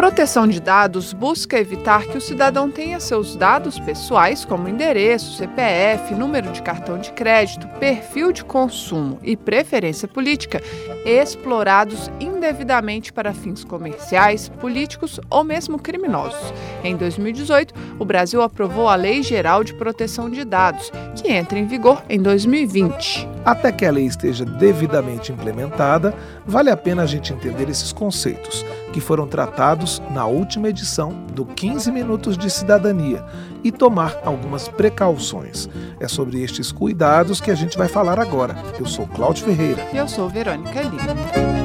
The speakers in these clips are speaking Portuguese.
Proteção de dados busca evitar que o cidadão tenha seus dados pessoais, como endereço, CPF, número de cartão de crédito, perfil de consumo e preferência política, explorados indevidamente para fins comerciais, políticos ou mesmo criminosos. Em 2018, o Brasil aprovou a Lei Geral de Proteção de Dados, que entra em vigor em 2020. Até que a lei esteja devidamente implementada, vale a pena a gente entender esses conceitos, que foram tratados na última edição do 15 Minutos de Cidadania, e tomar algumas precauções. É sobre estes cuidados que a gente vai falar agora. Eu sou Cláudio Ferreira. E eu sou Verônica Lima.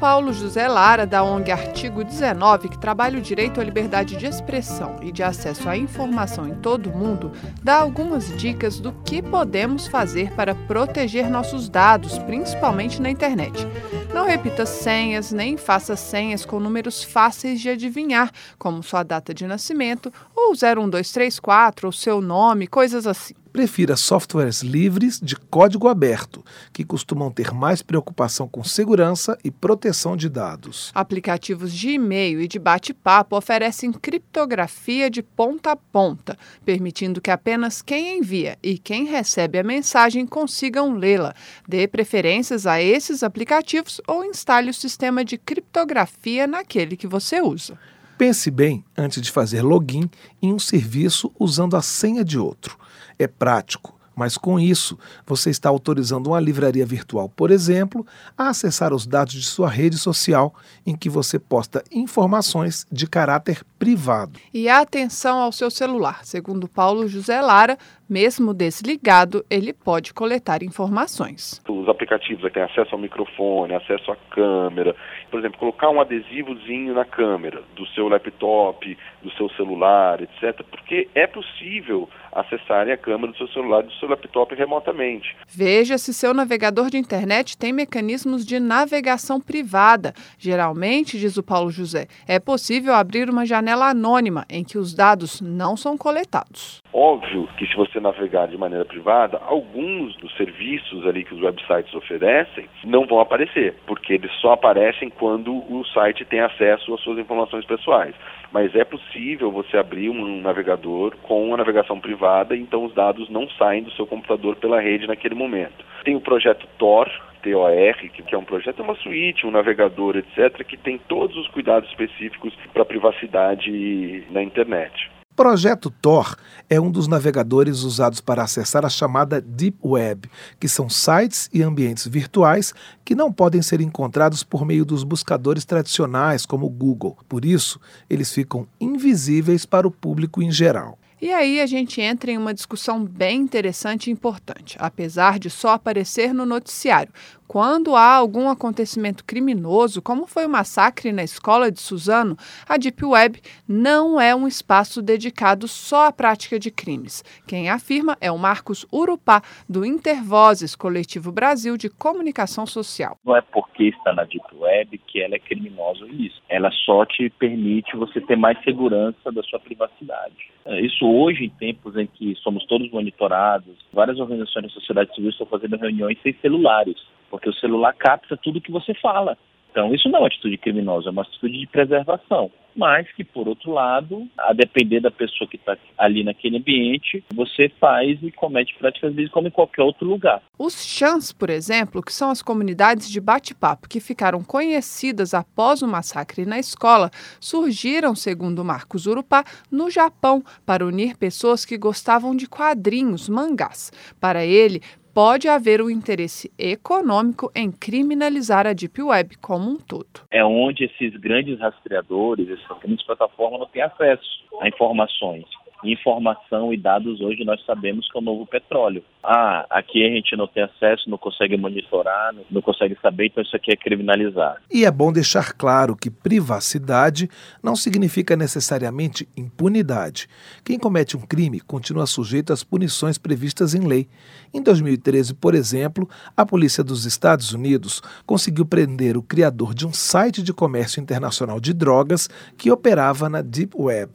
Paulo José Lara, da ONG Artigo 19, que trabalha o direito à liberdade de expressão e de acesso à informação em todo o mundo, dá algumas dicas do que podemos fazer para proteger nossos dados, principalmente na internet. Não repita senhas, nem faça senhas com números fáceis de adivinhar, como sua data de nascimento, ou 01234, ou seu nome, coisas assim. Prefira softwares livres de código aberto, que costumam ter mais preocupação com segurança e proteção de dados. Aplicativos de e-mail e de bate-papo oferecem criptografia de ponta a ponta, permitindo que apenas quem envia e quem recebe a mensagem consigam lê-la. Dê preferências a esses aplicativos ou instale o sistema de criptografia naquele que você usa. Pense bem antes de fazer login em um serviço usando a senha de outro. É prático, mas com isso você está autorizando uma livraria virtual, por exemplo, a acessar os dados de sua rede social em que você posta informações de caráter privado. E atenção ao seu celular. Segundo Paulo José Lara, mesmo desligado, ele pode coletar informações. Os aplicativos que têm acesso ao microfone, acesso à câmera, por exemplo, colocar um adesivozinho na câmera do seu laptop, do seu celular, etc., porque é possível acessarem a câmera do seu celular e do seu laptop remotamente. Veja se seu navegador de internet tem mecanismos de navegação privada. Geralmente, diz o Paulo José, é possível abrir uma janela anônima em que os dados não são coletados. Óbvio que se você navegar de maneira privada, alguns dos serviços ali que os websites oferecem não vão aparecer, porque eles só aparecem quando o site tem acesso às suas informações pessoais. Mas é possível você abrir um navegador com uma navegação privada, então os dados não saem do seu computador pela rede naquele momento. Tem o projeto Tor, TOR, que é um projeto, é uma suíte, um navegador, etc., que tem todos os cuidados específicos para a privacidade na internet. Projeto Tor é um dos navegadores usados para acessar a chamada Deep Web, que são sites e ambientes virtuais que não podem ser encontrados por meio dos buscadores tradicionais como o Google. Por isso, eles ficam invisíveis para o público em geral. E aí a gente entra em uma discussão bem interessante e importante, apesar de só aparecer no noticiário. Quando há algum acontecimento criminoso, como foi o massacre na escola de Suzano, a Deep Web não é um espaço dedicado só à prática de crimes. Quem afirma é o Marcos Urupá, do Intervozes, Coletivo Brasil de Comunicação Social. Não é porque está na Deep Web que ela é criminosa isso. Ela só te permite você ter mais segurança da sua privacidade. Isso hoje, em tempos em que somos todos monitorados, várias organizações da sociedade civil estão fazendo reuniões sem celulares, porque o celular capta tudo que você fala. Então, isso não é uma atitude criminosa, é uma atitude de preservação. Mas que, por outro lado, a depender da pessoa que está ali naquele ambiente, você faz e comete práticas deles como em qualquer outro lugar. Os chans, por exemplo, que são as comunidades de bate-papo que ficaram conhecidas após o massacre na escola, surgiram, segundo Marcos Urupá, no Japão, para unir pessoas que gostavam de quadrinhos, mangás. Para ele, pode haver um interesse econômico em criminalizar a Deep Web como um todo. É onde esses grandes rastreadores, essas grandes plataformas não têm acesso a informações. Informação e dados hoje nós sabemos que é o novo petróleo. Ah, aqui a gente não tem acesso, não consegue monitorar, não consegue saber, então isso aqui é criminalizar. E é bom deixar claro que privacidade não significa necessariamente impunidade. Quem comete um crime continua sujeito às punições previstas em lei. Em 2013, por exemplo, a polícia dos Estados Unidos conseguiu prender o criador de um site de comércio internacional de drogas que operava na Deep Web.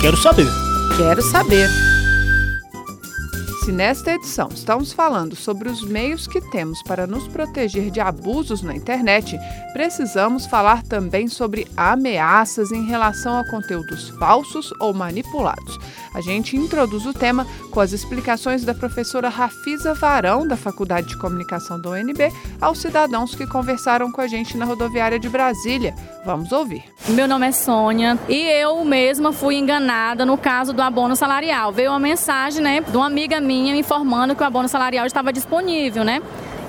Quero saber. Quero saber. Se nesta edição estamos falando sobre os meios que temos para nos proteger de abusos na internet, precisamos falar também sobre ameaças em relação a conteúdos falsos ou manipulados. A gente introduz o tema com as explicações da professora Rafisa Varão, da Faculdade de Comunicação da UNB, aos cidadãos que conversaram com a gente na rodoviária de Brasília. Vamos ouvir. Meu nome é Sônia e eu mesma fui enganada no caso do abono salarial. Veio uma mensagem, né, de uma amiga minha me informando que o abono salarial estava disponível, né?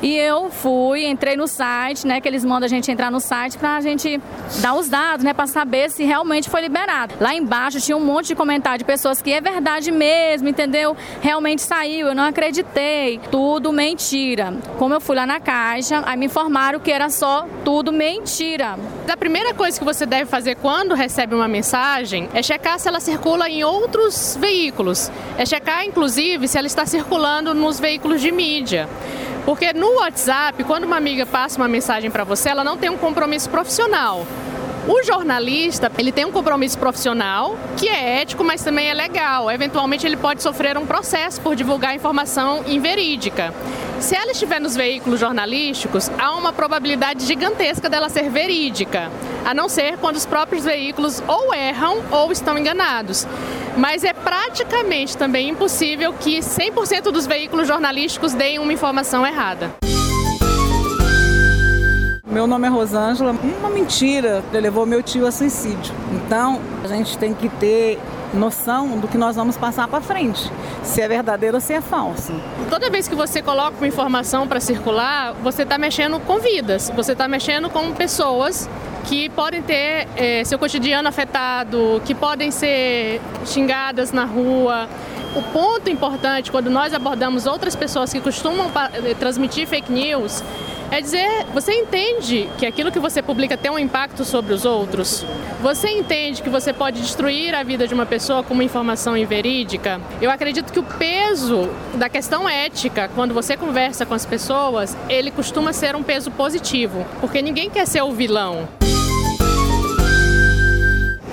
E eu fui, entrei no site, né, que eles mandam a gente entrar no site para a gente dar os dados, né, para saber se realmente foi liberado. Lá embaixo tinha um monte de comentário de pessoas que é verdade mesmo, entendeu? Realmente saiu, eu não acreditei. Tudo mentira. Como eu fui lá na caixa, aí me informaram que era só tudo mentira. A primeira coisa que você deve fazer quando recebe uma mensagem é checar se ela circula em outros veículos. É checar, inclusive, se ela está circulando nos veículos de mídia. Porque no WhatsApp, quando uma amiga passa uma mensagem para você, ela não tem um compromisso profissional. O jornalista, ele tem um compromisso profissional que é ético, mas também é legal. Eventualmente ele pode sofrer um processo por divulgar informação inverídica. Se ela estiver nos veículos jornalísticos, há uma probabilidade gigantesca dela ser verídica, a não ser quando os próprios veículos ou erram ou estão enganados. Mas é praticamente também impossível que 100% dos veículos jornalísticos deem uma informação errada. Meu nome é Rosângela. Uma mentira levou meu tio a suicídio. Então, a gente tem que ter noção do que nós vamos passar para frente, se é verdadeiro ou se é falso. Toda vez que você coloca uma informação para circular, você está mexendo com vidas, você está mexendo com pessoas que podem ter é, seu cotidiano afetado, que podem ser xingadas na rua. O ponto importante quando nós abordamos outras pessoas que costumam eh, transmitir fake news é dizer, você entende que aquilo que você publica tem um impacto sobre os outros? Você entende que você pode destruir a vida de uma pessoa com uma informação inverídica? Eu acredito que o peso da questão ética, quando você conversa com as pessoas, ele costuma ser um peso positivo, porque ninguém quer ser o vilão.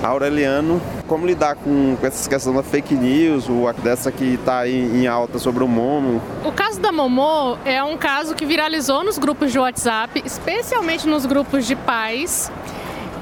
Aureliano, como lidar com, com essa questão da fake news, ou dessa que está em, em, alta sobre o Momo? O caso da Momô é um caso que viralizou nos grupos de WhatsApp, especialmente nos grupos de pais.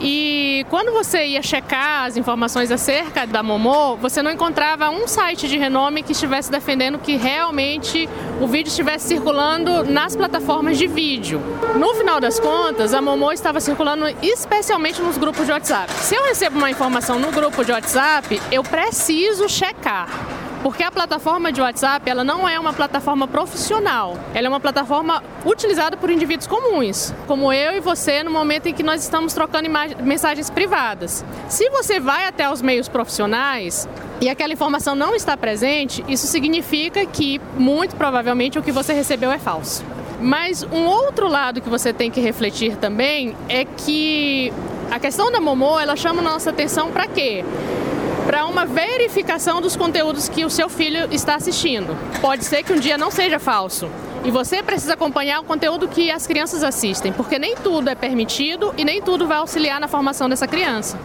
E quando você ia checar as informações acerca da Momô, você não encontrava um site de renome que estivesse defendendo que realmente o vídeo estivesse circulando nas plataformas de vídeo. No final das contas, a Momô estava circulando especialmente nos grupos de WhatsApp. Se eu recebo uma informação no grupo de WhatsApp, eu preciso checar porque a plataforma de WhatsApp ela não é uma plataforma profissional, ela é uma plataforma utilizada por indivíduos comuns, como eu e você, no momento em que nós estamos trocando mensagens privadas. Se você vai até os meios profissionais, e aquela informação não está presente, isso significa que, muito provavelmente, o que você recebeu é falso. Mas um outro lado que você tem que refletir também é que a questão da Momô, ela chama nossa atenção para quê? Para uma verificação dos conteúdos que o seu filho está assistindo. Pode ser que um dia não seja falso. E você precisa acompanhar o conteúdo que as crianças assistem, porque nem tudo é permitido e nem tudo vai auxiliar na formação dessa criança.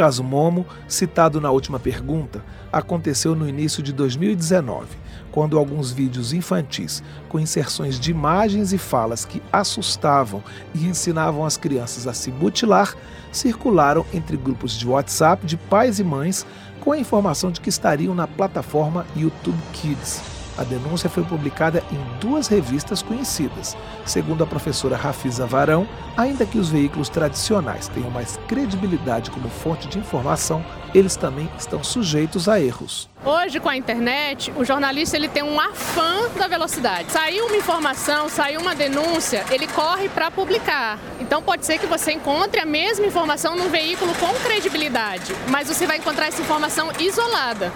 Caso Momo, citado na última pergunta, aconteceu no início de 2019, quando alguns vídeos infantis com inserções de imagens e falas que assustavam e ensinavam as crianças a se mutilar circularam entre grupos de WhatsApp de pais e mães com a informação de que estariam na plataforma YouTube Kids. A denúncia foi publicada em duas revistas conhecidas. Segundo a professora Rafisa Varão, ainda que os veículos tradicionais tenham mais credibilidade como fonte de informação, eles também estão sujeitos a erros. Hoje, com a internet, o jornalista ele tem um afã da velocidade. Saiu uma informação, saiu uma denúncia, ele corre para publicar. Então pode ser que você encontre a mesma informação num veículo com credibilidade, mas você vai encontrar essa informação isolada.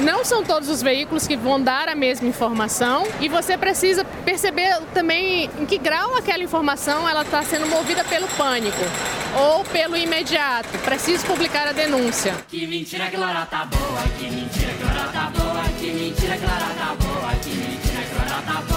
Não são todos os veículos que vão dar a mesma informação e você precisa perceber também em que grau aquela informação ela está sendo movida pelo pânico ou pelo imediato. Preciso publicar a denúncia. Que mentira que Laura tá boa, que mentira que Laura tá boa, que mentira que Laura tá boa, que mentira que Laura tá boa.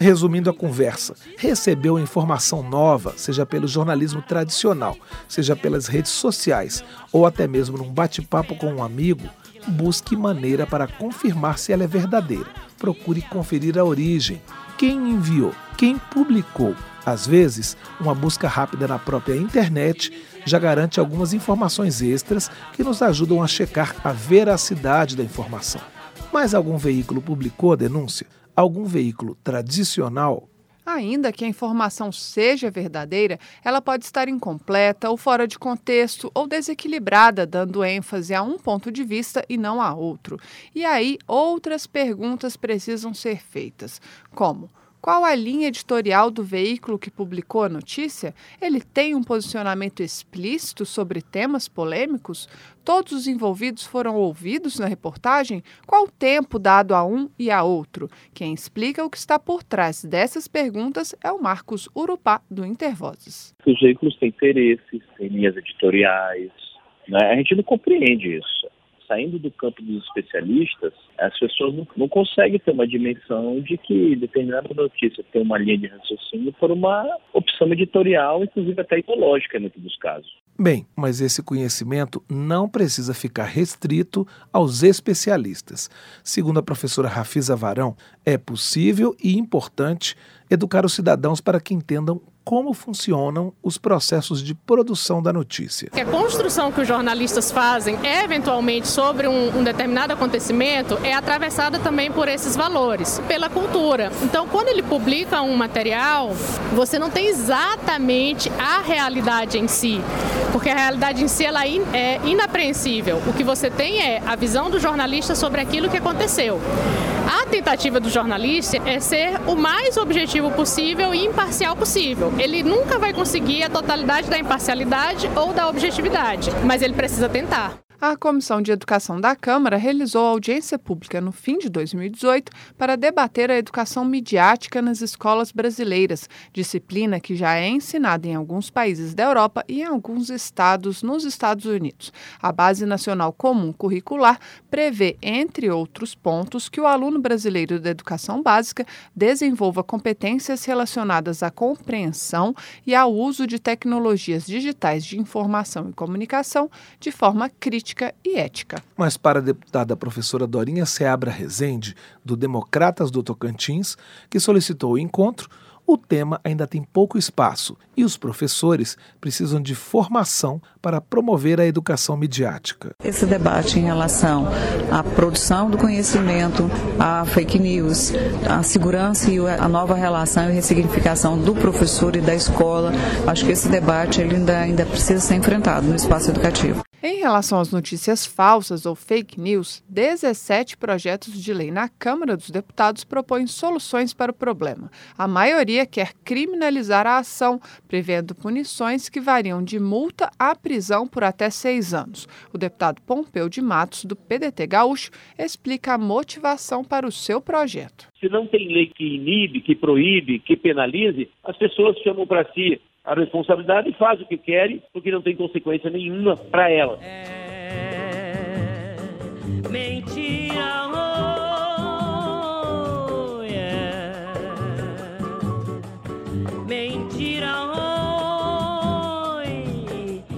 Resumindo a conversa, recebeu informação nova, seja pelo jornalismo tradicional, seja pelas redes sociais ou até mesmo num bate-papo com um amigo, busque maneira para confirmar se ela é verdadeira. Procure conferir a origem, quem enviou, quem publicou. Às vezes, uma busca rápida na própria internet já garante algumas informações extras que nos ajudam a checar a veracidade da informação. Mas algum veículo publicou a denúncia? Algum veículo tradicional Ainda que a informação seja verdadeira, ela pode estar incompleta ou fora de contexto ou desequilibrada, dando ênfase a um ponto de vista e não a outro. E aí, outras perguntas precisam ser feitas, como qual a linha editorial do veículo que publicou a notícia? Ele tem um posicionamento explícito sobre temas polêmicos? Todos os envolvidos foram ouvidos na reportagem? Qual o tempo dado a um e a outro? Quem explica o que está por trás dessas perguntas é o Marcos Urupá, do Intervozes. Os veículos têm interesses, têm linhas editoriais. Né? A gente não compreende isso saindo do campo dos especialistas, as pessoas não, não conseguem ter uma dimensão de que determinada notícia tem uma linha de raciocínio por uma opção editorial, inclusive até ideológica, em muitos dos casos. Bem, mas esse conhecimento não precisa ficar restrito aos especialistas. Segundo a professora Rafisa Varão, é possível e importante educar os cidadãos para que entendam como funcionam os processos de produção da notícia. A construção que os jornalistas fazem, eventualmente, sobre um, um, determinado acontecimento, é atravessada também por esses valores, pela cultura. Então, quando ele publica um material, você não tem exatamente a realidade em si, porque a realidade em si ela é inapreensível. O que você tem é a visão do jornalista sobre aquilo que aconteceu. A tentativa do jornalista é ser o mais objetivo possível e imparcial possível. Ele nunca vai conseguir a totalidade da imparcialidade ou da objetividade, mas ele precisa tentar. A Comissão de Educação da Câmara realizou audiência pública no fim de 2018 para debater a educação midiática nas escolas brasileiras, disciplina que já é ensinada em alguns países da Europa e em alguns estados nos Estados Unidos. A Base Nacional Comum Curricular prevê, entre outros pontos, que o aluno brasileiro da educação básica desenvolva competências relacionadas à compreensão e ao uso de tecnologias digitais de informação e comunicação de forma crítica política e ética. Mas para a deputada professora Dorinha Seabra Rezende, do Democratas do Tocantins, que solicitou o encontro, o tema ainda tem pouco espaço e os professores precisam de formação para promover a educação midiática. Esse debate em relação à produção do conhecimento, à fake news, à segurança e a nova relação e ressignificação do professor e da escola, acho que esse debate ele ainda, ainda precisa ser enfrentado no espaço educativo. Em relação às notícias falsas ou fake news, 17 projetos de lei na Câmara dos Deputados propõem soluções para o problema. A maioria quer criminalizar a ação, prevendo punições que variam de multa a prisão por até seis anos. O deputado Pompeu de Matos, do PDT Gaúcho, explica a motivação para o seu projeto. Se não tem lei que inibe, que proíbe, que penalize, as pessoas chamam para si a responsabilidade e faz o que querem, porque não tem consequência nenhuma para ela. É... Mentira,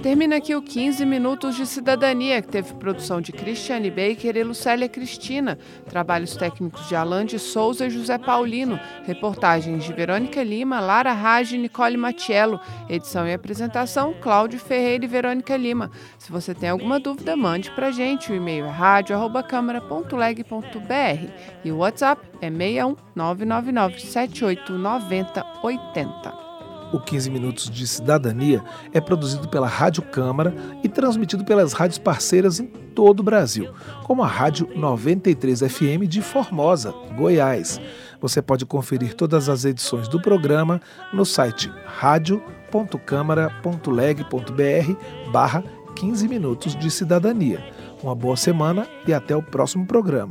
termina aqui o 15 Minutos de Cidadania, que teve produção de Cristiane Baker e Lucélia Cristina, trabalhos técnicos de Alain de Souza e José Paulino, reportagens de Verônica Lima, Lara Rage e Nicole Matiello, edição e apresentação Cláudio Ferreira e Verônica Lima. Se você tem alguma dúvida, mande pra gente. O e-mail é rádio.câmara.leg.br e o WhatsApp é 61 999 78 90 80. O 15 Minutos de Cidadania é produzido pela Rádio Câmara e transmitido pelas rádios parceiras em todo o Brasil, como a Rádio 93 FM de Formosa, Goiás. Você pode conferir todas as edições do programa no site radio.câmara.leg.br barra 15 Minutos de Cidadania. Uma boa semana e até o próximo programa.